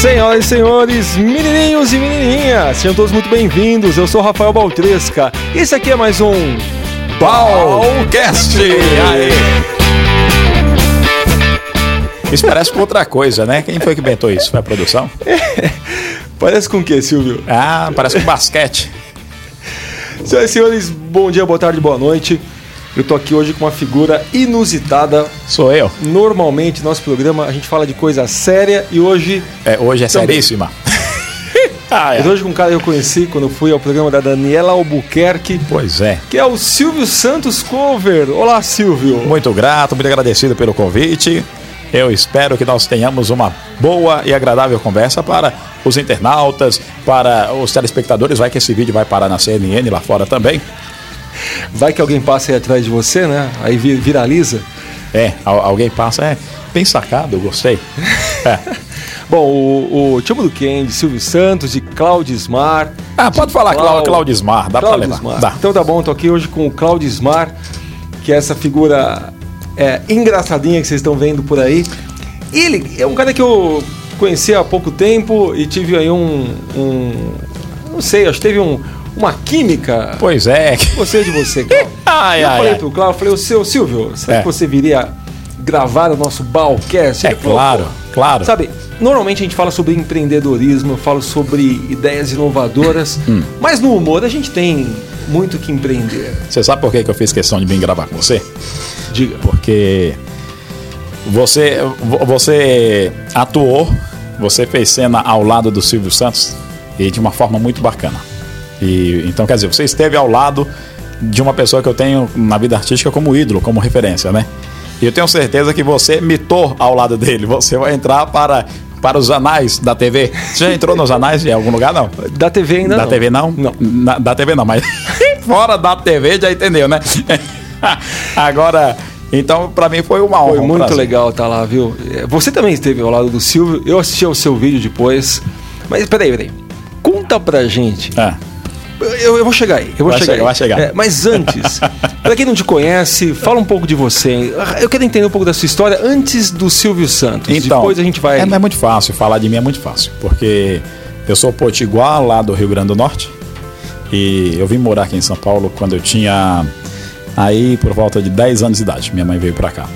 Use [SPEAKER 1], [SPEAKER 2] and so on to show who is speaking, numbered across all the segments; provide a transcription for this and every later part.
[SPEAKER 1] Senhoras e senhores, menininhos e menininhas, sejam todos muito bem-vindos. Eu sou Rafael Baltresca. Esse aqui é mais um
[SPEAKER 2] Balcast! Isso parece com outra coisa, né? Quem foi que inventou isso? Foi a produção?
[SPEAKER 1] Parece com o que, Silvio?
[SPEAKER 2] Ah, parece com basquete.
[SPEAKER 1] Senhoras e senhores, bom dia, boa tarde, boa noite. Eu tô aqui hoje com uma figura inusitada.
[SPEAKER 2] Sou eu.
[SPEAKER 1] Normalmente, nosso programa, a gente fala de coisa séria e hoje.
[SPEAKER 2] É, hoje é
[SPEAKER 1] Também.
[SPEAKER 2] seríssima. ah,
[SPEAKER 1] Mas hoje com um cara que eu conheci quando fui ao programa da Daniela Albuquerque,
[SPEAKER 2] Pois é.
[SPEAKER 1] que é o Silvio Santos Cover. Olá, Silvio.
[SPEAKER 2] Muito grato, muito agradecido pelo convite. Eu espero que nós tenhamos uma boa e agradável conversa para os internautas, para os telespectadores. Vai que esse vídeo vai parar na CNN lá fora também.
[SPEAKER 1] Vai que alguém passa aí atrás de você, né? Aí vi- viraliza.
[SPEAKER 2] É, al- alguém passa. É, bem sacado, gostei. É.
[SPEAKER 1] Bom, o, o Timo do Ken, de Silvio Santos, de Claudismar.
[SPEAKER 2] Ah, pode falar, Clau- Claudismar, dá pra levar. Dá.
[SPEAKER 1] Então tá bom, tô aqui hoje com o Claudismar, que é essa figura é, engraçadinha que vocês estão vendo por aí. Ele é um cara que eu conheci há pouco tempo e tive aí um. um não sei, acho que teve um, uma química.
[SPEAKER 2] Pois é.
[SPEAKER 1] Você de você, Cláudio.
[SPEAKER 2] Ai,
[SPEAKER 1] eu
[SPEAKER 2] ai,
[SPEAKER 1] falei
[SPEAKER 2] ai.
[SPEAKER 1] pro Cláudio, eu falei, o seu Silvio, será
[SPEAKER 2] É.
[SPEAKER 1] que você viria gravar o nosso Balcast?
[SPEAKER 2] É
[SPEAKER 1] falou,
[SPEAKER 2] claro,
[SPEAKER 1] "Pô,
[SPEAKER 2] claro.
[SPEAKER 1] Sabe, normalmente a gente fala sobre empreendedorismo, eu falo sobre ideias inovadoras,
[SPEAKER 2] Hum.
[SPEAKER 1] mas no humor a gente tem muito que empreender.
[SPEAKER 2] Você sabe por que eu fiz questão de vir gravar com você?
[SPEAKER 1] Diga.
[SPEAKER 2] Porque você, vo- você atuou, você fez cena ao lado do Silvio Santos e de uma forma muito bacana. E então, quer dizer, você esteve ao lado de uma pessoa que eu tenho na vida artística como ídolo, como referência, né? E eu tenho certeza que você mitou ao lado dele. Você vai entrar para, para os anais da TV. Você já entrou nos anais em algum lugar, não?
[SPEAKER 1] Da TV ainda
[SPEAKER 2] da
[SPEAKER 1] não.
[SPEAKER 2] TV não?
[SPEAKER 1] Não.
[SPEAKER 2] Na- da TV não, mas fora da TV já entendeu, né? Agora, então pra mim foi uma honra.
[SPEAKER 1] Foi muito legal estar lá, viu? É, Você também esteve ao lado do Silvio, eu assisti ao seu vídeo depois. Mas peraí, peraí. Conta pra gente.
[SPEAKER 2] É.
[SPEAKER 1] Eu, eu vou chegar aí, eu vou
[SPEAKER 2] Vai
[SPEAKER 1] chegar
[SPEAKER 2] chegar, chegar.
[SPEAKER 1] É, mas antes, pra quem não te conhece, fala um pouco de você. Eu quero entender um pouco da sua história antes do Silvio Santos.
[SPEAKER 2] Então,
[SPEAKER 1] Depois a gente vai.
[SPEAKER 2] É, é muito fácil, falar de mim é muito fácil, porque eu sou potiguar lá do Rio Grande do Norte e eu vim morar aqui em São Paulo quando eu tinha aí por volta de 10 anos de idade. Minha mãe veio pra cá.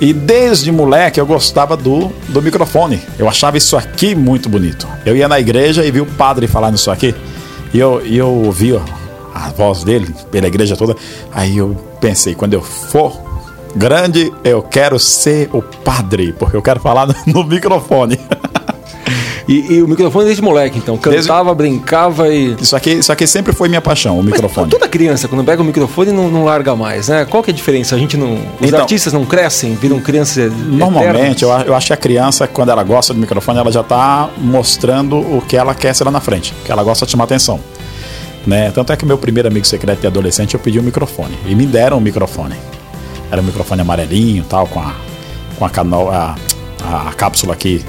[SPEAKER 2] E desde moleque eu gostava do, do microfone. Eu achava isso aqui muito bonito. Eu ia na igreja e vi o padre falar nisso aqui. E eu, e eu ouvi a voz dele pela igreja toda. Aí eu pensei, quando eu for grande, eu quero ser o padre, porque eu quero falar no, no microfone.
[SPEAKER 1] E, e o microfone desde moleque, então. Cantava, brincava e.
[SPEAKER 2] Isso aqui, isso aqui sempre foi minha paixão, o
[SPEAKER 1] Mas
[SPEAKER 2] microfone.
[SPEAKER 1] toda criança, quando pega o microfone, não, não larga mais, né? Qual que é a diferença? A gente não. Os
[SPEAKER 2] Então-
[SPEAKER 1] artistas não crescem, viram crianças.
[SPEAKER 2] Normalmente, eu, eu acho que a criança, quando ela gosta do microfone, ela já está mostrando o que ela quer ser lá na frente, que ela gosta de chamar atenção. Né? Tanto é que meu primeiro amigo secreto de adolescente, eu pedi um microfone. E me deram um microfone. Era um microfone amarelinho tal, com a, com a, cano, a, a cápsula aqui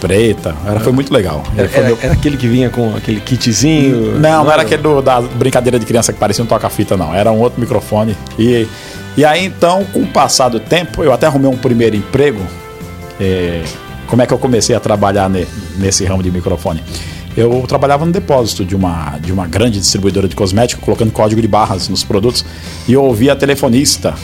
[SPEAKER 2] preta. Era, foi muito legal.
[SPEAKER 1] Era, era-
[SPEAKER 2] meu-
[SPEAKER 1] era aquele que vinha com aquele kitzinho.
[SPEAKER 2] Não, não era aquele do- da brincadeira de criança que parecia um toca-fita, não. Era um outro microfone. E, e aí, então, com o passar do tempo, eu até arrumei um primeiro emprego. É, como é que eu comecei a trabalhar ne- nesse ramo de microfone? Eu trabalhava no depósito de uma, de uma grande distribuidora de cosméticos, colocando código de barras nos produtos, e eu ouvia a telefonista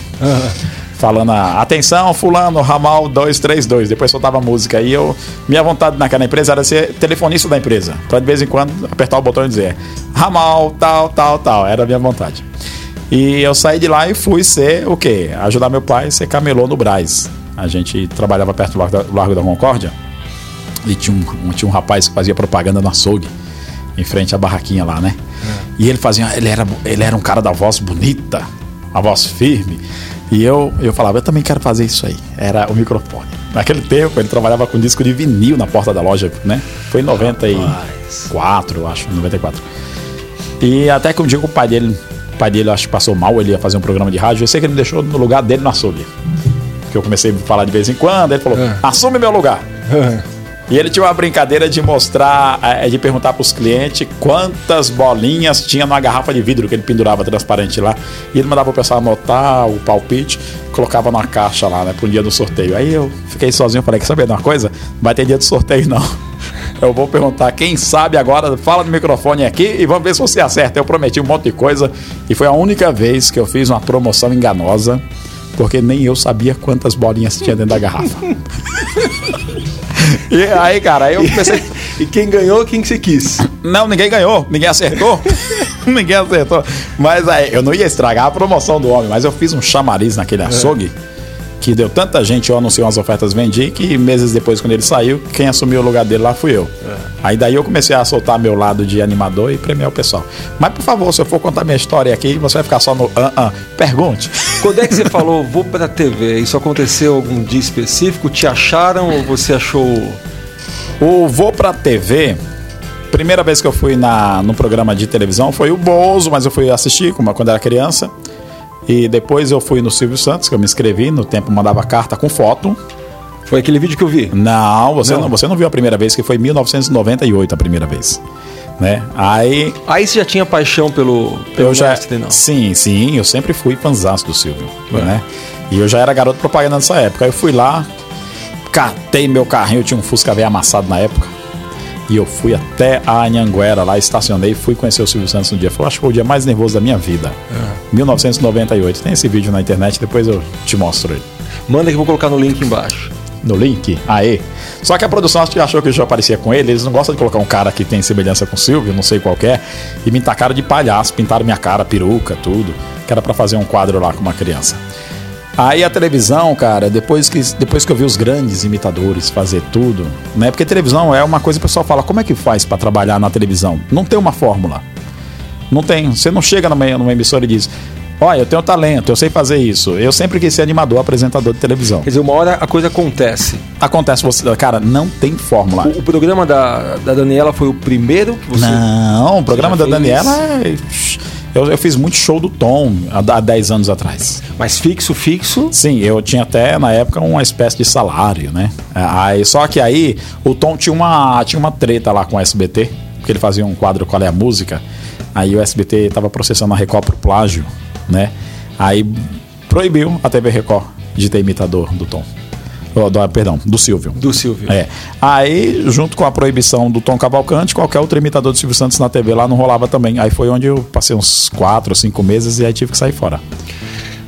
[SPEAKER 2] falando: atenção, Fulano, ramal 232. Depois soltava a música. E eu, minha vontade naquela empresa era ser telefonista da empresa, para de vez em quando apertar o botão e dizer: ramal, tal, tal, tal. Era a minha vontade. E eu saí de lá e fui ser o quê? Ajudar meu pai a ser camelô no Braz. A gente trabalhava perto do Largo da, do Largo da Concórdia e tinha um, tinha um rapaz que fazia propaganda no açougue, em frente à barraquinha lá, né? E ele fazia, ele era, ele era um cara da voz bonita, uma voz firme. E eu, eu falava, eu também quero fazer isso aí. Era o microfone. Naquele tempo ele trabalhava com disco de vinil na porta da loja, né? Foi em 94, eu acho, 94. E até que um dia o pai dele, o pai dele acho que passou mal, ele ia fazer um programa de rádio, eu sei que ele me deixou no lugar dele no açougue. Que eu comecei a falar de vez em quando, ele falou:
[SPEAKER 1] É.
[SPEAKER 2] assume meu lugar. E ele tinha uma brincadeira de mostrar, eh, de perguntar para os clientes quantas bolinhas tinha numa garrafa de vidro que ele pendurava transparente lá. E ele mandava o pessoal anotar o palpite, colocava numa caixa lá, né, para um dia do sorteio. Aí eu fiquei sozinho, falei: quer saber de uma coisa? Não vai ter dia do sorteio não. Eu vou perguntar quem sabe agora, fala no microfone aqui e vamos ver se você acerta. Eu prometi um monte de coisa e foi a única vez que eu fiz uma promoção enganosa, porque nem eu sabia quantas bolinhas tinha dentro da garrafa. e aí, cara, aí eu comecei.
[SPEAKER 1] E quem ganhou, quem que você quis?
[SPEAKER 2] Não, ninguém ganhou, ninguém acertou. ninguém acertou. Mas aí, eu não ia estragar a promoção do homem, mas eu fiz um chamariz naquele açougue. Que deu tanta gente, eu anunciei umas ofertas, vendi, que meses depois, quando ele saiu, quem assumiu o lugar dele lá fui eu. Aí daí eu comecei a soltar meu lado de animador e premiar o pessoal. Mas por favor, se eu for contar minha história aqui, você vai ficar só no ah, ah. Pergunte.
[SPEAKER 1] Quando é que você falou, vou pra TV? Isso aconteceu algum dia específico? Te acharam ou você achou.
[SPEAKER 2] O Vou Pra TV, primeira vez que eu fui na, no programa de televisão foi o Bozo, mas eu fui assistir como, quando era criança. E depois eu fui no Silvio Santos, que eu me inscrevi, no tempo mandava carta com foto.
[SPEAKER 1] Foi aquele vídeo que eu vi?
[SPEAKER 2] Não, você
[SPEAKER 1] Não.
[SPEAKER 2] não, você não viu a primeira vez, que foi em 1998 a primeira vez. Né? Aí
[SPEAKER 1] Aí você já tinha paixão pelo, pelo
[SPEAKER 2] eu já.
[SPEAKER 1] mestre, não?
[SPEAKER 2] Sim, sim, eu sempre fui fanzaço do Silvio. Né? E eu já era garoto propaganda nessa época. Aí eu fui lá, catei meu carrinho, eu tinha um Fusca velho amassado na época. E eu fui até a Anhanguera lá, estacionei fui conhecer o Silvio Santos no dia. Foi, acho que foi o dia mais nervoso da minha vida. 1998. Tem esse vídeo na internet, depois eu te mostro ele.
[SPEAKER 1] Manda que eu vou colocar no link embaixo.
[SPEAKER 2] No link? Aê. Só que a produção achou que eu já aparecia com ele. Eles não gostam de colocar um cara que tem semelhança com o Silvio, não sei qual é. E me tacaram de palhaço, pintaram minha cara, peruca, tudo. Que era pra fazer um quadro lá com uma criança. Aí a televisão, cara, depois que, depois que eu vi os grandes imitadores fazer tudo, né? Porque televisão é uma coisa que o pessoal fala, como é que faz pra trabalhar na televisão? Não tem uma fórmula. Não tem. Você não chega numa, numa emissora e diz, olha, eu tenho talento, eu sei fazer isso. Eu sempre quis ser animador, apresentador de televisão.
[SPEAKER 1] Quer dizer, uma hora a coisa acontece.
[SPEAKER 2] Acontece, você, cara, não tem fórmula.
[SPEAKER 1] O, o programa da, da Daniela foi o primeiro que você.
[SPEAKER 2] Não, o programa da? Daniela é. Eu, eu fiz muito show do Tom há, há 10 anos atrás.
[SPEAKER 1] Mas fixo, fixo.
[SPEAKER 2] Sim, eu tinha até na época uma espécie de salário, né? Aí, só que aí o Tom tinha uma, tinha uma treta lá com o SBT, porque ele fazia um quadro Qual é a Música. Aí o SBT tava processando a Record por plágio, né? Aí proibiu a TV Record de ter imitador do Tom. Oh, do- perdão, do Silvio.
[SPEAKER 1] Do Silvio.
[SPEAKER 2] É. Aí, junto com a proibição do Tom Cavalcante, qualquer outro imitador do Silvio Santos na TV lá não rolava também. Aí foi onde eu passei uns 4 ou 5 meses e aí tive que sair fora.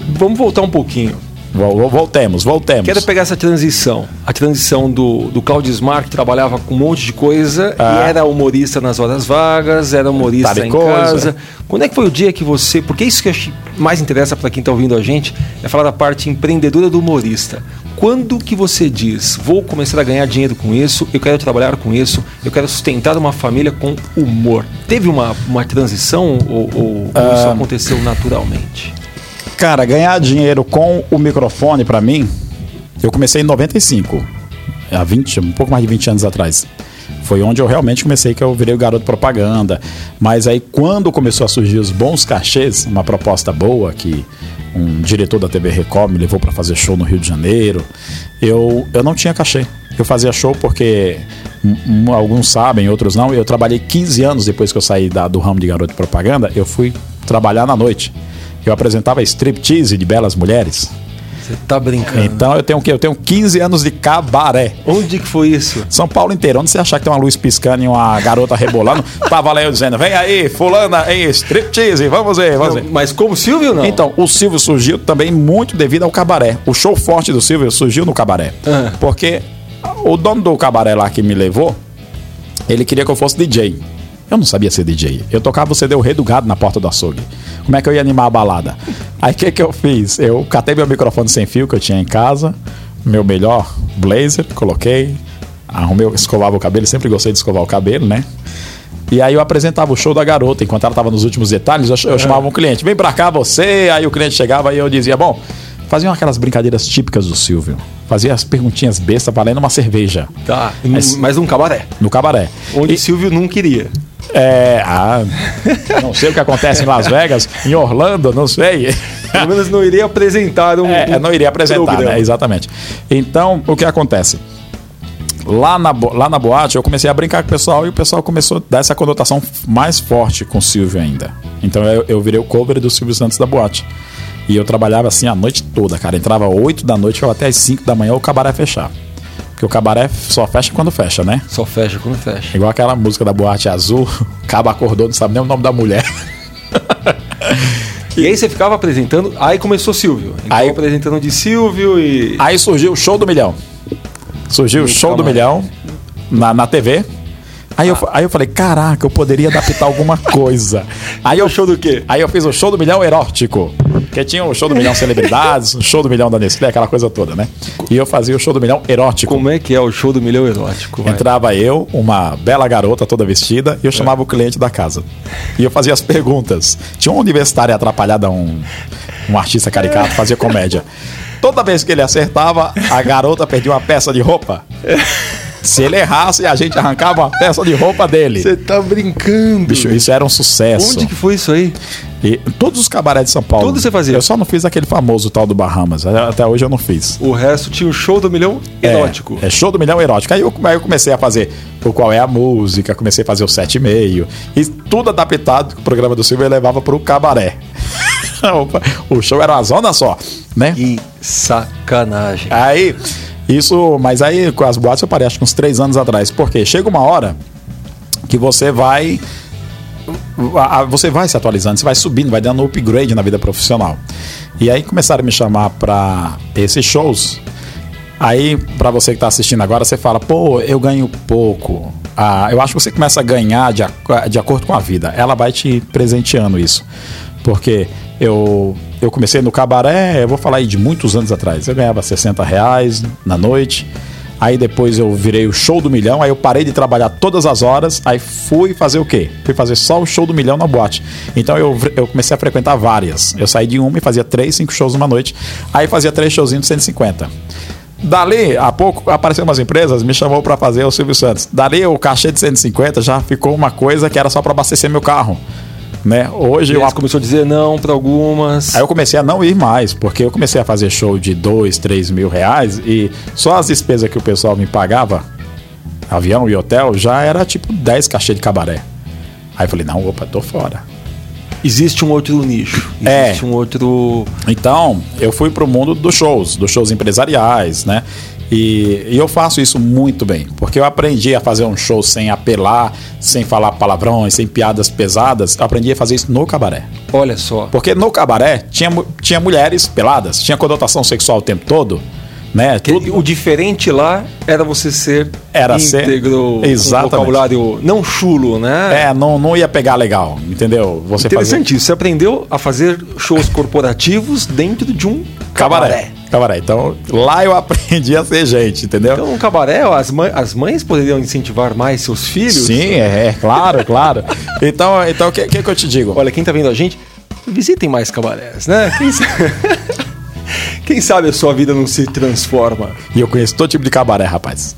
[SPEAKER 1] Vamos voltar um pouquinho.
[SPEAKER 2] Vol- vol- Voltemos, voltemos.
[SPEAKER 1] Quero pegar essa transição. A transição do, do Claudio Smar, que trabalhava com um monte de coisa
[SPEAKER 2] Ah.
[SPEAKER 1] e era humorista nas horas vagas, era humorista em
[SPEAKER 2] coisa.
[SPEAKER 1] casa. Quando é que foi o dia que você. Porque isso que eu acho que mais interessa para quem está ouvindo a gente é falar da parte empreendedora do humorista. Quando que você diz, vou começar a ganhar dinheiro com isso, eu quero trabalhar com isso, eu quero sustentar uma família com humor? Teve uma, uma transição ou, ou- ou
[SPEAKER 2] Ah.
[SPEAKER 1] isso aconteceu naturalmente?
[SPEAKER 2] Cara, ganhar dinheiro com o microfone, pra mim, eu comecei em 95. Há 20, um pouco mais de 20 anos atrás. Foi onde eu realmente comecei, que eu virei o garoto propaganda. Mas aí, quando começou a surgir os bons cachês, uma proposta boa que um diretor da TV Record me levou pra fazer show no Rio de Janeiro, eu, eu não tinha cachê. Eu fazia show porque um, alguns sabem, outros não. Eu trabalhei 15 anos depois que eu saí da- do ramo de garoto propaganda. Eu fui trabalhar na noite. Eu apresentava striptease de belas mulheres.
[SPEAKER 1] Você tá brincando.
[SPEAKER 2] Então eu tenho o quê? Eu tenho 15 anos de cabaré.
[SPEAKER 1] Onde que foi isso?
[SPEAKER 2] São Paulo inteiro. Onde você achar que tem uma luz piscando e uma garota rebolando, tava lá eu dizendo: vem aí, fulana, em striptease, vamos ver, vamos ver.
[SPEAKER 1] mas como Silvio não?
[SPEAKER 2] Então, o Silvio surgiu também muito devido ao cabaré. O show forte do Silvio surgiu no cabaré.
[SPEAKER 1] Ah.
[SPEAKER 2] Porque o dono do cabaré lá que me levou, ele queria que eu fosse DJ. Eu não sabia ser DJ. Eu tocava o CD O Rei do Gado na porta do açougue. Como é que eu ia animar a balada? Aí o que, que eu fiz? Eu catei meu microfone sem fio que eu tinha em casa, meu melhor blazer, coloquei, arrumei, escovava o cabelo, sempre gostei de escovar o cabelo, né? E aí eu apresentava o show da garota, enquanto ela estava nos últimos detalhes, eu, eu chamava um cliente, vem pra cá você, aí o cliente chegava e eu dizia, bom, faziam aquelas brincadeiras típicas do Silvio. Fazia as perguntinhas bestas valendo uma cerveja
[SPEAKER 1] Tá,
[SPEAKER 2] Mas-
[SPEAKER 1] mas num cabaré.
[SPEAKER 2] no cabaré.
[SPEAKER 1] Onde
[SPEAKER 2] E-
[SPEAKER 1] Silvio não queria.
[SPEAKER 2] é, ah, não sei o que acontece em Las Vegas, em Orlando, não sei.
[SPEAKER 1] Pelo menos não iria apresentar um.
[SPEAKER 2] É,
[SPEAKER 1] um
[SPEAKER 2] não iria apresentar,
[SPEAKER 1] programa.
[SPEAKER 2] né? Exatamente. Então, o que acontece? Lá na, lá na boate, eu comecei a brincar com o pessoal e o pessoal começou a dar essa conotação mais forte com o Silvio ainda. Então, eu, eu virei o cover do Silvio Santos da boate. E eu trabalhava assim a noite toda, cara. Entrava 8 da noite, ficava até as 5 da manhã o cabaré fechar. Porque o cabaré só fecha quando fecha, né?
[SPEAKER 1] Só fecha quando fecha.
[SPEAKER 2] Igual aquela música da Boate Azul, Caba acordou, não sabe nem o nome da mulher.
[SPEAKER 1] E aí você ficava apresentando, aí começou Silvio. Então
[SPEAKER 2] Aí-
[SPEAKER 1] apresentando de Silvio e.
[SPEAKER 2] Aí surgiu o Show do Milhão. Surgiu o Show do. Milhão na, na TV. Aí, eu, aí eu falei, caraca, eu poderia adaptar alguma coisa. Aí eu,
[SPEAKER 1] o show do quê?
[SPEAKER 2] aí eu fiz o Show do Milhão erótico. Que tinha o Show do Milhão Celebridades, o Show do Milhão da Nestlé, aquela coisa toda, né? E eu fazia o Show do Milhão erótico.
[SPEAKER 1] Como é que é o show do milhão erótico? vai?
[SPEAKER 2] Entrava eu, uma bela garota toda vestida, e eu chamava o cliente da casa. E eu fazia as perguntas. Tinha um universitário atrapalhado, um, um artista caricato, fazia comédia. Toda vez que ele acertava, a garota perdia uma peça de roupa. Se ele errasse, a gente arrancava uma peça de roupa dele.
[SPEAKER 1] Você tá brincando.
[SPEAKER 2] Bicho, isso era um sucesso.
[SPEAKER 1] Onde que foi isso aí?
[SPEAKER 2] E todos os cabarés de São Paulo.
[SPEAKER 1] Tudo você fazia?
[SPEAKER 2] Eu só não fiz aquele famoso tal do Bahamas. Até hoje eu não fiz.
[SPEAKER 1] O resto tinha o show do milhão erótico.
[SPEAKER 2] É, é show do milhão erótico. Aí eu, aí eu comecei a fazer o qual é a música, comecei a fazer o sete e meio. E tudo adaptado que o programa do Silvio levava pro cabaré. o show era uma zona só, né?
[SPEAKER 1] Que sacanagem.
[SPEAKER 2] Aí, isso, mas aí com as boates eu parei acho que uns três anos atrás. Porque chega uma hora que você vai. Você vai se atualizando, você vai subindo, vai dando upgrade na vida profissional. E aí começaram a me chamar para esses shows. Aí, para você que tá assistindo agora, você fala, pô, eu ganho pouco. Ah, eu acho que você começa a ganhar de, de acordo com a vida. Ela vai te presenteando isso. Porque eu, eu comecei no cabaré, eu vou falar aí de muitos anos atrás. Eu ganhava 60 reais na noite. Aí depois eu virei o show do milhão, aí eu parei de trabalhar todas as horas, aí fui fazer o quê? Fui fazer só o show do milhão na boate. Então eu, eu comecei a frequentar várias. Eu saí de uma e fazia três, cinco shows numa noite. Aí fazia três showzinhos de 150. Dali, a pouco, apareceram umas empresas, me chamou pra fazer o Silvio Santos. Dali, o cachê de 150 já ficou uma coisa que era só pra abastecer meu carro. Né? Hoje
[SPEAKER 1] E
[SPEAKER 2] eu
[SPEAKER 1] começou a dizer não pra algumas.
[SPEAKER 2] Aí eu comecei a não ir mais, porque eu comecei a fazer show de 2, 3 mil reais e só as despesas que o pessoal me pagava, avião e hotel, já era tipo 10 cachê de cabaré. Aí eu falei, não, opa, tô fora.
[SPEAKER 1] Existe um outro nicho.
[SPEAKER 2] É.
[SPEAKER 1] Existe um outro.
[SPEAKER 2] Então, eu fui pro mundo dos shows, dos shows empresariais, né? E, e eu faço isso muito bem, porque eu aprendi a fazer um show sem apelar, sem falar palavrões, sem piadas pesadas. Eu aprendi a fazer isso no cabaré.
[SPEAKER 1] Olha só.
[SPEAKER 2] Porque no cabaré tinha, tinha mulheres peladas, tinha conotação sexual o tempo todo, né? Tudo,
[SPEAKER 1] O diferente lá era você ser
[SPEAKER 2] Era ser-
[SPEAKER 1] íntegro,
[SPEAKER 2] Exatamente.
[SPEAKER 1] com vocabulário não chulo, né?
[SPEAKER 2] É, não, não ia pegar legal, entendeu? Você fazer
[SPEAKER 1] Interessante isso. Você aprendeu a fazer shows corporativos dentro de um
[SPEAKER 2] cabaré.
[SPEAKER 1] cabaré.
[SPEAKER 2] Então, lá eu aprendi a ser gente, entendeu?
[SPEAKER 1] Então, um cabaré, as, mãe- as mães poderiam incentivar mais seus filhos.
[SPEAKER 2] Sim, é, é, claro, claro. Então, então o que, que, que eu te digo?
[SPEAKER 1] Olha, quem tá vendo a gente, visitem mais cabarés, né? Quem sabe, quem sabe a sua vida não se transforma.
[SPEAKER 2] E eu conheço todo tipo de cabaré, rapaz.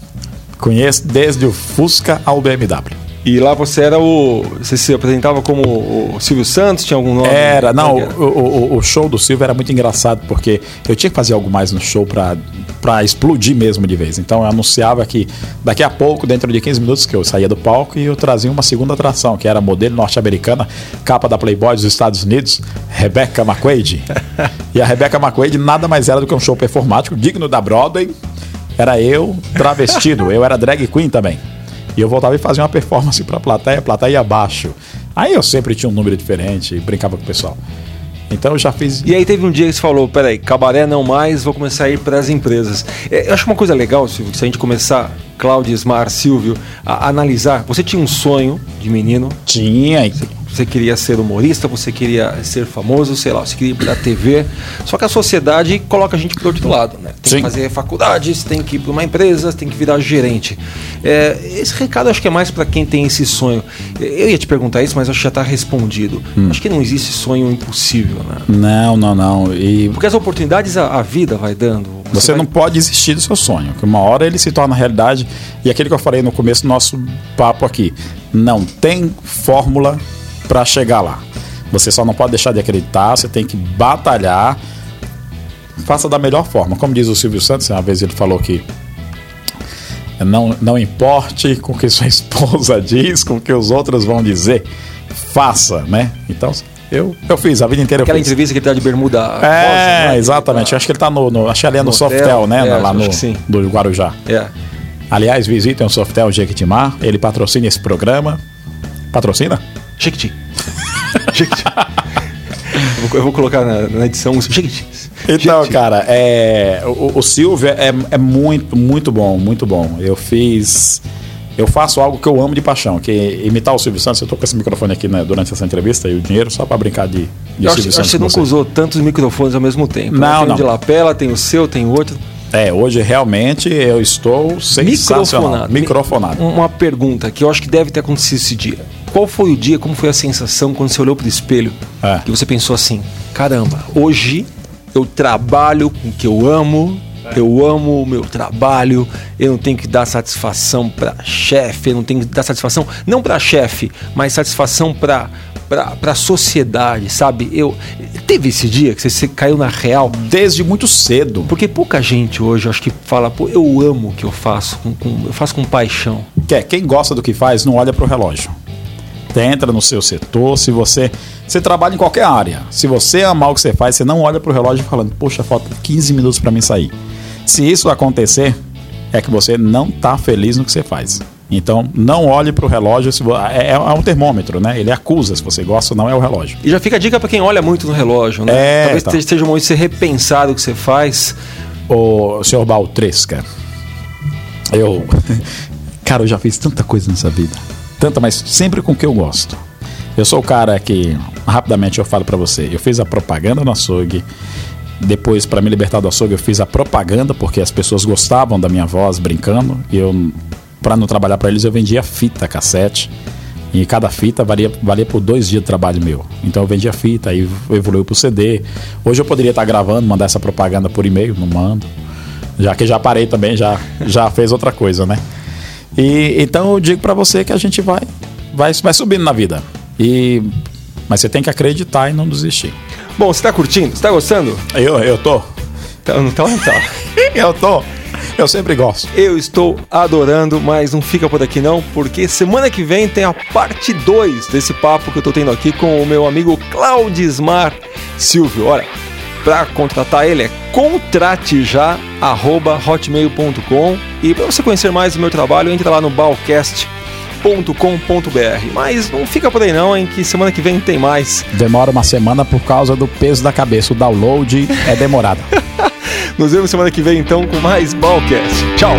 [SPEAKER 2] Conheço desde o Fusca ao BMW.
[SPEAKER 1] E lá você era o. Você se apresentava como o Silvio Santos? Tinha algum nome?
[SPEAKER 2] Era, não,
[SPEAKER 1] é
[SPEAKER 2] o, o, o show do Silvio era muito engraçado, porque eu tinha que fazer algo mais no show pra, pra explodir mesmo de vez. Então eu anunciava que daqui a pouco, dentro de 15 minutos, que eu saía do palco e eu trazia uma segunda atração, que era modelo norte-americana, capa da Playboy dos Estados Unidos, Rebecca McQuaid. e a Rebecca McQuaid nada mais era do que um show performático digno da Broadway. Era eu travestido, eu era drag queen também. E eu voltava e fazia uma performance plateia, a plateia ia abaixo. Aí eu sempre tinha um número diferente e brincava com o pessoal. Então eu já fiz.
[SPEAKER 1] E aí teve um dia que você falou, peraí, cabaré não mais, vou começar a ir para as empresas. É, Eu acho uma coisa legal, Silvio, se a gente começar, Cláudio, Ismar, Silvio, a analisar, você tinha um sonho de menino,
[SPEAKER 2] Tinha. e-
[SPEAKER 1] você queria ser humorista, você queria ser famoso, sei lá, você queria ir pra TV. Só que a sociedade coloca a gente pro outro lado, né? Tem
[SPEAKER 2] Sim.
[SPEAKER 1] que fazer faculdade, você tem que ir para uma empresa, você tem que virar gerente. É, esse recado acho que é mais para quem tem esse sonho. Eu ia te perguntar isso, mas acho que já tá respondido.
[SPEAKER 2] Hum.
[SPEAKER 1] Acho que não existe sonho impossível, né?
[SPEAKER 2] Não, não, não. E
[SPEAKER 1] Porque as oportunidades a, a vida vai dando.
[SPEAKER 2] você
[SPEAKER 1] vai-
[SPEAKER 2] não pode desistir do seu sonho, que uma hora ele se torna realidade. E aquilo que eu falei no começo do nosso papo aqui, não tem fórmula para chegar lá. Você só não pode deixar de acreditar, você tem que batalhar. Faça da melhor forma. Como diz o Silvio Santos, uma vez ele falou que não, não importe com o que sua esposa diz, com o que os outros vão dizer, faça, né? Então, Eu, eu fiz, a vida inteira
[SPEAKER 1] Aquela entrevista que ele tá de bermuda
[SPEAKER 2] É,
[SPEAKER 1] rosa, né?
[SPEAKER 2] exatamente.
[SPEAKER 1] Tá-
[SPEAKER 2] Acho que ele tá no. no acho que ali é no,
[SPEAKER 1] No
[SPEAKER 2] Softel,
[SPEAKER 1] hotel,
[SPEAKER 2] né?
[SPEAKER 1] é,
[SPEAKER 2] lá no do Guarujá.
[SPEAKER 1] É.
[SPEAKER 2] Aliás, visitem o Softel Jequitimar. Ele patrocina esse programa. Patrocina?
[SPEAKER 1] Chiquiti. Chiquiti. eu, vou, eu vou colocar na, na edição Chiquiti.
[SPEAKER 2] Então, cara, é, o, o Silvio é, é muito, muito bom, muito bom. Eu fiz. Eu faço algo que eu amo de paixão, que é imitar o Silvio Santos. Eu tô com esse microfone aqui né, durante essa entrevista e o dinheiro só pra brincar de, de
[SPEAKER 1] Eu acho,
[SPEAKER 2] Silvio
[SPEAKER 1] acho que
[SPEAKER 2] Santos.
[SPEAKER 1] você nunca usou tantos microfones ao mesmo tempo. né?
[SPEAKER 2] Não,
[SPEAKER 1] Tem
[SPEAKER 2] não.
[SPEAKER 1] o de lapela, tem o seu, tem o outro.
[SPEAKER 2] É, hoje realmente eu estou sensacional.
[SPEAKER 1] Microfonado.
[SPEAKER 2] Microfonado.
[SPEAKER 1] Uma pergunta que eu acho que deve ter acontecido esse dia. Qual foi o dia, como foi a sensação quando você olhou pro espelho
[SPEAKER 2] É.
[SPEAKER 1] que você pensou assim: caramba, hoje eu trabalho com o que eu amo, eu amo o meu trabalho, eu não tenho que dar satisfação para chefe, eu não tenho que dar satisfação, não para chefe, mas satisfação para para a sociedade, sabe? Eu teve esse dia que você, você caiu na real,
[SPEAKER 2] Desde muito cedo.
[SPEAKER 1] porque pouca gente hoje acho que fala, pô, eu amo o que eu faço, com, com- eu faço com paixão.
[SPEAKER 2] Que é, quem gosta do que faz não olha pro relógio. Você entra no seu setor, se você. Você trabalha em qualquer área. Se você amar o que você faz, você não olha pro relógio falando, poxa, falta 15 minutos para mim sair. Se isso acontecer, é que você não tá feliz no que você faz. Então, não olhe pro relógio. Se vo- é, é um termômetro, né? Ele acusa se você gosta ou não, é o relógio.
[SPEAKER 1] E já fica a dica pra quem olha muito no relógio, né?
[SPEAKER 2] É,
[SPEAKER 1] Talvez
[SPEAKER 2] tá.
[SPEAKER 1] esteja um momento de você repensar o que você faz.
[SPEAKER 2] Ô, senhor Baltresca, eu. Cara, eu já fiz tanta coisa nessa vida. Tanta, mas sempre com o que eu gosto. Eu sou o cara que, rapidamente eu falo pra você, eu fiz a propaganda no açougue. Depois, pra me libertar do açougue, eu fiz a propaganda porque as pessoas gostavam da minha voz brincando. E eu, pra não trabalhar pra eles, eu vendia fita cassete. E cada fita valia, valia por dois dias de trabalho meu. Então eu vendia fita, aí evoluiu pro CD. Hoje eu poderia estar gravando, mandar essa propaganda por e-mail, não mando. Já que já parei também, já, já fez outra coisa, né? E então eu digo pra você que a gente vai, vai, vai subindo na vida. E mas você tem que acreditar e não desistir.
[SPEAKER 1] Bom, você tá curtindo? Você tá gostando?
[SPEAKER 2] Eu, eu tô.
[SPEAKER 1] Tá, tá? Não tá.
[SPEAKER 2] Eu tô. Eu sempre gosto.
[SPEAKER 1] Eu estou adorando, mas não fica por aqui não, porque semana que vem tem a parte 2 desse papo que eu tô tendo aqui com o meu amigo Claudismar Silvio. Olha, para contratar ele é contratejá@hotmail.com e para você conhecer mais o meu trabalho, entre lá no balcast.com.br. Mas não fica por aí não, hein, que semana que vem tem mais.
[SPEAKER 2] Demora uma semana por causa do peso da cabeça. O download é demorado.
[SPEAKER 1] Nos vemos semana que vem então com mais Balcast. Tchau.